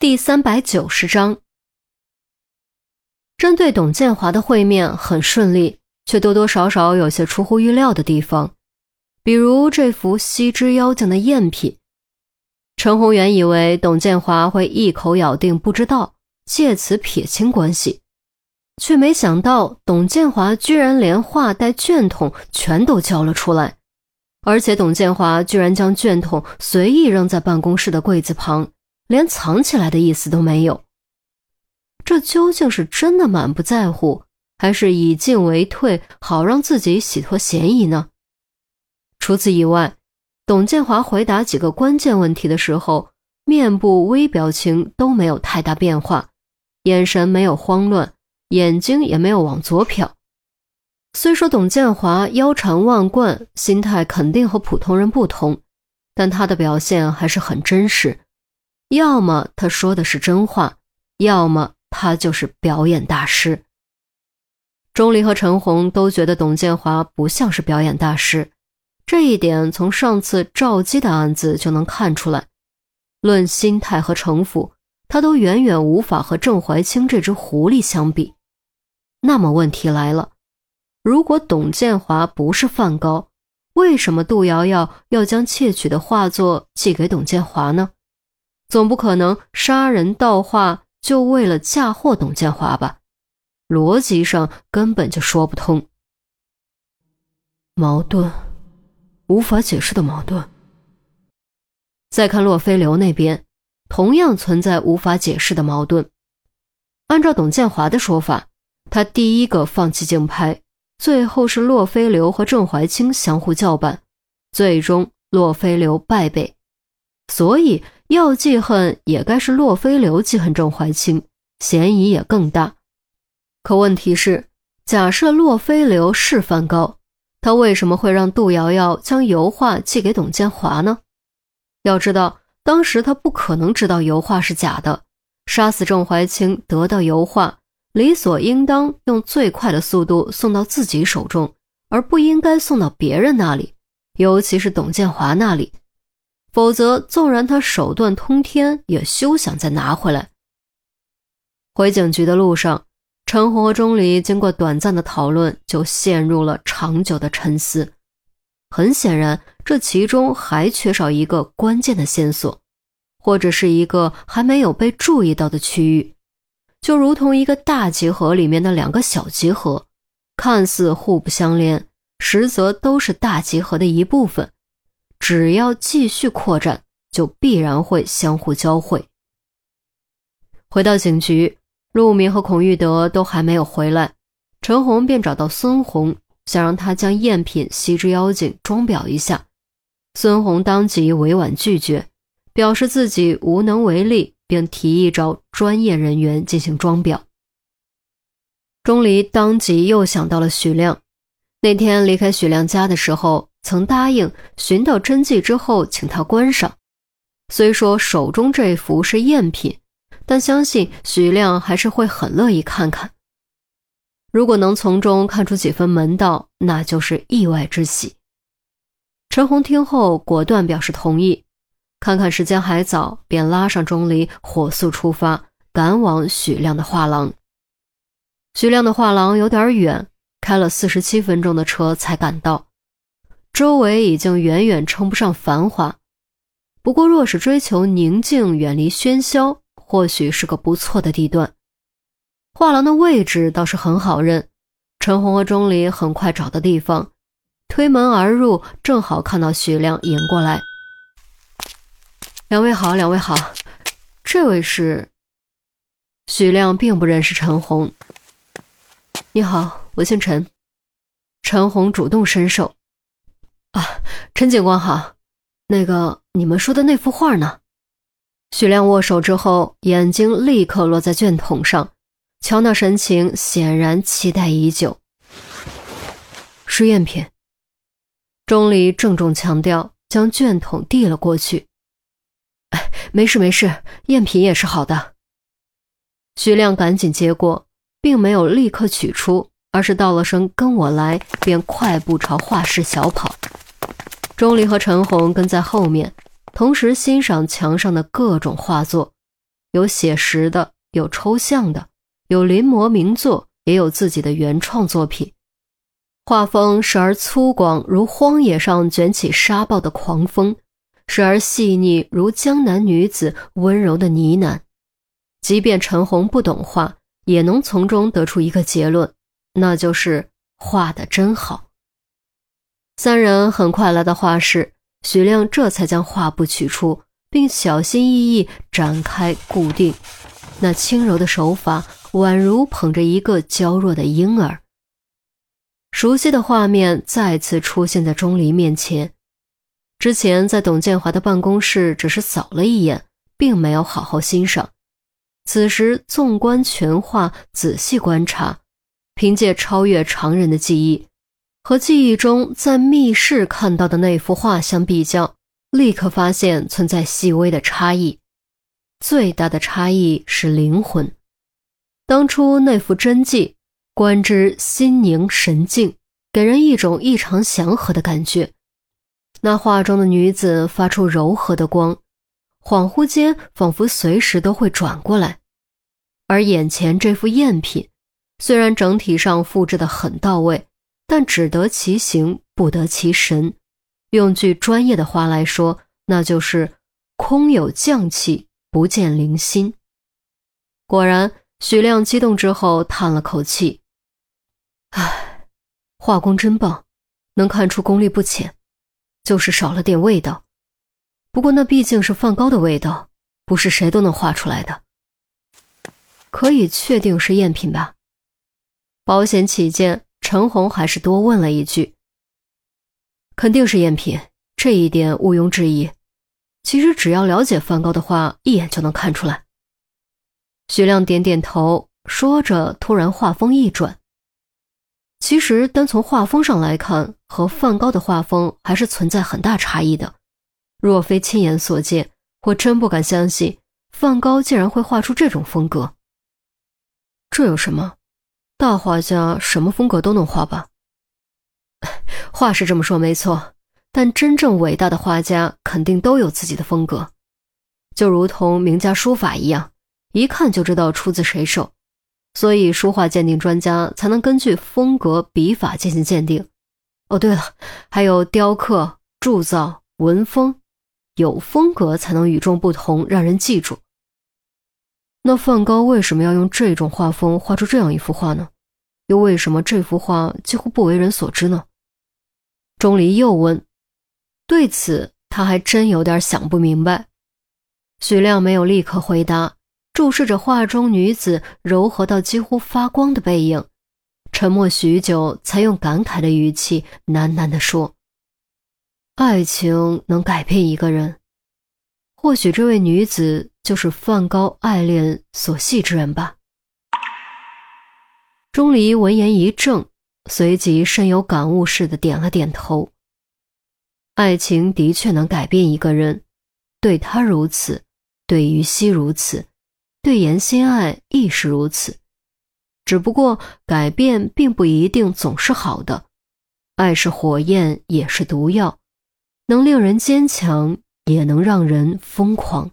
第三百九十章，针对董建华的会面很顺利，却多多少少有些出乎预料的地方，比如这幅西之妖精的赝品。陈宏原以为董建华会一口咬定不知道，借此撇清关系，却没想到董建华居然连画带卷筒全都交了出来，而且董建华居然将卷筒随意扔在办公室的柜子旁。连藏起来的意思都没有，这究竟是真的满不在乎，还是以进为退，好让自己洗脱嫌疑呢？除此以外，董建华回答几个关键问题的时候，面部微表情都没有太大变化，眼神没有慌乱，眼睛也没有往左瞟。虽说董建华腰缠万贯，心态肯定和普通人不同，但他的表现还是很真实。要么他说的是真话，要么他就是表演大师。钟离和陈红都觉得董建华不像是表演大师，这一点从上次赵姬的案子就能看出来。论心态和城府，他都远远无法和郑怀清这只狐狸相比。那么问题来了，如果董建华不是梵高，为什么杜瑶瑶要将窃取的画作寄给董建华呢？总不可能杀人盗画就为了嫁祸董建华吧？逻辑上根本就说不通。矛盾，无法解释的矛盾。再看洛飞流那边，同样存在无法解释的矛盾。按照董建华的说法，他第一个放弃竞拍，最后是洛飞流和郑怀清相互叫板，最终洛飞流败北，所以。要记恨，也该是洛飞流记恨郑怀清，嫌疑也更大。可问题是，假设洛飞流是梵高，他为什么会让杜瑶瑶将油画寄给董建华呢？要知道，当时他不可能知道油画是假的。杀死郑怀清，得到油画，理所应当用最快的速度送到自己手中，而不应该送到别人那里，尤其是董建华那里。否则，纵然他手段通天，也休想再拿回来。回警局的路上，陈红和钟离经过短暂的讨论，就陷入了长久的沉思。很显然，这其中还缺少一个关键的线索，或者是一个还没有被注意到的区域，就如同一个大集合里面的两个小集合，看似互不相连，实则都是大集合的一部分。只要继续扩展，就必然会相互交汇。回到警局，陆明和孔玉德都还没有回来，陈红便找到孙红，想让他将赝品西之妖精装裱一下。孙红当即委婉拒绝，表示自己无能为力，并提议找专业人员进行装裱。钟离当即又想到了许亮，那天离开许亮家的时候。曾答应寻到真迹之后，请他观赏。虽说手中这幅是赝品，但相信许亮还是会很乐意看看。如果能从中看出几分门道，那就是意外之喜。陈红听后果断表示同意。看看时间还早，便拉上钟离，火速出发，赶往许亮的画廊。许亮的画廊有点远，开了四十七分钟的车才赶到。周围已经远远称不上繁华，不过若是追求宁静、远离喧嚣，或许是个不错的地段。画廊的位置倒是很好认，陈红和钟离很快找到地方，推门而入，正好看到许亮迎过来。两位好，两位好，这位是许亮，并不认识陈红。你好，我姓陈。陈红主动伸手。啊，陈警官好，那个你们说的那幅画呢？徐亮握手之后，眼睛立刻落在卷筒上，瞧那神情，显然期待已久。试验品。钟离郑重强调，将卷筒递了过去。哎，没事没事，赝品也是好的。徐亮赶紧接过，并没有立刻取出，而是道了声“跟我来”，便快步朝画室小跑。钟离和陈红跟在后面，同时欣赏墙上的各种画作。有写实的，有抽象的，有临摹名作，也有自己的原创作品。画风时而粗犷，如荒野上卷起沙暴的狂风；时而细腻，如江南女子温柔的呢喃。即便陈红不懂画，也能从中得出一个结论，那就是画的真好。三人很快来到画室，许亮这才将画布取出，并小心翼翼展开固定。那轻柔的手法，宛如捧着一个娇弱的婴儿。熟悉的画面再次出现在钟离面前。之前在董建华的办公室只是扫了一眼，并没有好好欣赏。此时纵观全画，仔细观察，凭借超越常人的记忆，和记忆中在密室看到的那幅画相比较，立刻发现存在细微的差异。最大的差异是灵魂。当初那幅真迹。观之心宁神静，给人一种异常祥和的感觉。那画中的女子发出柔和的光，恍惚间仿佛随时都会转过来。而眼前这幅赝品，虽然整体上复制的很到位，但只得其形不得其神。用句专业的话来说，那就是空有匠气，不见灵心。果然，许亮激动之后叹了口气。唉，画工真棒，能看出功力不浅，就是少了点味道。不过那毕竟是梵高的味道，不是谁都能画出来的。可以确定是赝品吧？保险起见，陈红还是多问了一句：“肯定是赝品，这一点毋庸置疑。其实只要了解梵高的画，一眼就能看出来。”徐亮点点头，说着，突然话锋一转。其实，单从画风上来看，和梵高的画风还是存在很大差异的。若非亲眼所见，我真不敢相信梵高竟然会画出这种风格。这有什么？大画家什么风格都能画吧？话是这么说没错，但真正伟大的画家肯定都有自己的风格，就如同名家书法一样，一看就知道出自谁手。所以，书画鉴定专家才能根据风格、笔法进行鉴定。哦，对了，还有雕刻、铸造、文风，有风格才能与众不同，让人记住。那梵高为什么要用这种画风画出这样一幅画呢？又为什么这幅画几乎不为人所知呢？钟离又问。对此，他还真有点想不明白。许亮没有立刻回答。注视着画中女子柔和到几乎发光的背影，沉默许久，才用感慨的语气喃喃地说：“爱情能改变一个人，或许这位女子就是梵高爱恋所系之人吧。”钟离闻言一怔，随即深有感悟似的点了点头：“爱情的确能改变一个人，对他如此，对于西如此。”对颜心爱亦是如此，只不过改变并不一定总是好的。爱是火焰，也是毒药，能令人坚强，也能让人疯狂。